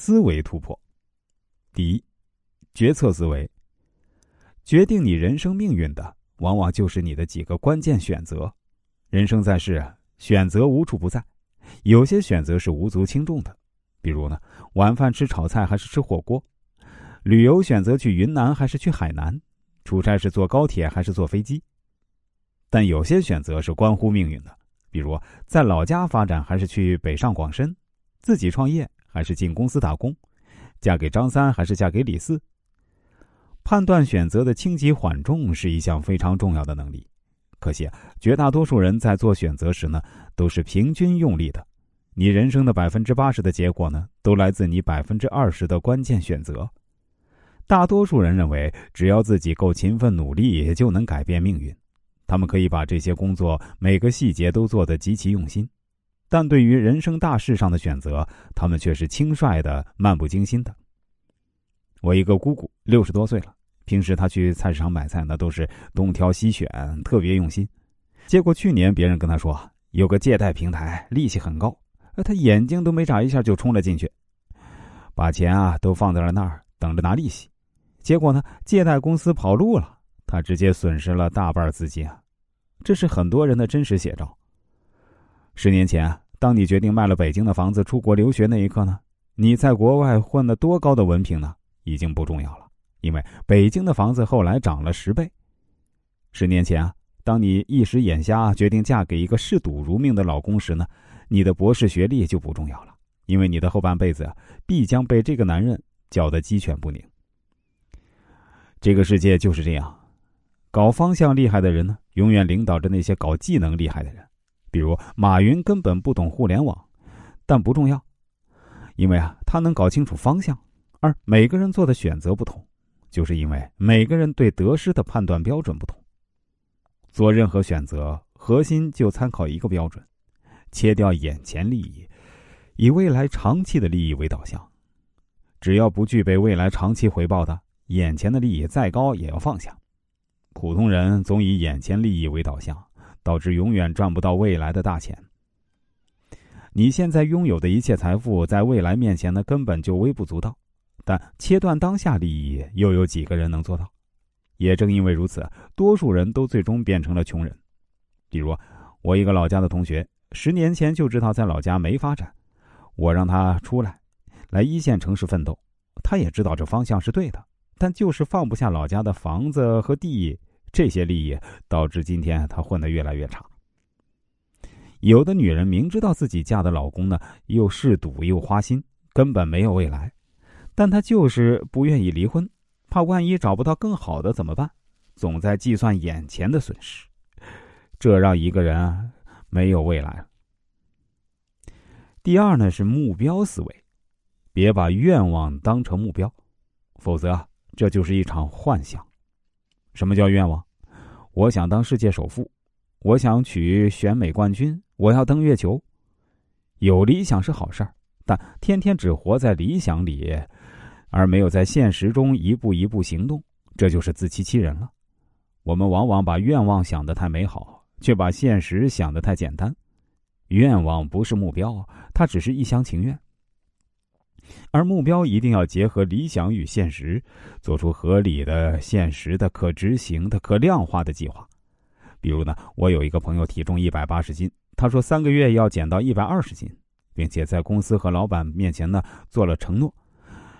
思维突破。第一，决策思维。决定你人生命运的，往往就是你的几个关键选择。人生在世，选择无处不在，有些选择是无足轻重的，比如呢，晚饭吃炒菜还是吃火锅？旅游选择去云南还是去海南？出差是坐高铁还是坐飞机？但有些选择是关乎命运的，比如在老家发展还是去北上广深？自己创业还是进公司打工？嫁给张三还是嫁给李四？判断选择的轻急缓重是一项非常重要的能力。可惜啊，绝大多数人在做选择时呢，都是平均用力的。你人生的百分之八十的结果呢，都来自你百分之二十的关键选择。大多数人认为，只要自己够勤奋努力，也就能改变命运。他们可以把这些工作每个细节都做得极其用心。但对于人生大事上的选择，他们却是轻率的、漫不经心的。我一个姑姑六十多岁了，平时她去菜市场买菜，那都是东挑西选，特别用心。结果去年别人跟她说有个借贷平台利息很高，她眼睛都没眨一下就冲了进去，把钱啊都放在了那儿等着拿利息。结果呢，借贷公司跑路了，她直接损失了大半资金啊！这是很多人的真实写照。十年前，当你决定卖了北京的房子出国留学那一刻呢，你在国外混了多高的文凭呢？已经不重要了，因为北京的房子后来涨了十倍。十年前啊，当你一时眼瞎决定嫁给一个嗜赌如命的老公时呢，你的博士学历就不重要了，因为你的后半辈子啊，必将被这个男人搅得鸡犬不宁。这个世界就是这样，搞方向厉害的人呢，永远领导着那些搞技能厉害的人。比如马云根本不懂互联网，但不重要，因为啊，他能搞清楚方向。而每个人做的选择不同，就是因为每个人对得失的判断标准不同。做任何选择，核心就参考一个标准：切掉眼前利益，以未来长期的利益为导向。只要不具备未来长期回报的，眼前的利益再高也要放下。普通人总以眼前利益为导向。导致永远赚不到未来的大钱。你现在拥有的一切财富，在未来面前呢，根本就微不足道。但切断当下利益，又有几个人能做到？也正因为如此，多数人都最终变成了穷人。比如，我一个老家的同学，十年前就知道在老家没发展，我让他出来，来一线城市奋斗。他也知道这方向是对的，但就是放不下老家的房子和地。这些利益导致今天她混得越来越差。有的女人明知道自己嫁的老公呢又嗜赌又花心，根本没有未来，但她就是不愿意离婚，怕万一找不到更好的怎么办？总在计算眼前的损失，这让一个人啊没有未来。第二呢是目标思维，别把愿望当成目标，否则这就是一场幻想。什么叫愿望？我想当世界首富，我想取选美冠军，我要登月球。有理想是好事儿，但天天只活在理想里，而没有在现实中一步一步行动，这就是自欺欺人了。我们往往把愿望想得太美好，却把现实想得太简单。愿望不是目标，它只是一厢情愿。而目标一定要结合理想与现实，做出合理的、现实的、可执行的、可量化的计划。比如呢，我有一个朋友体重一百八十斤，他说三个月要减到一百二十斤，并且在公司和老板面前呢做了承诺，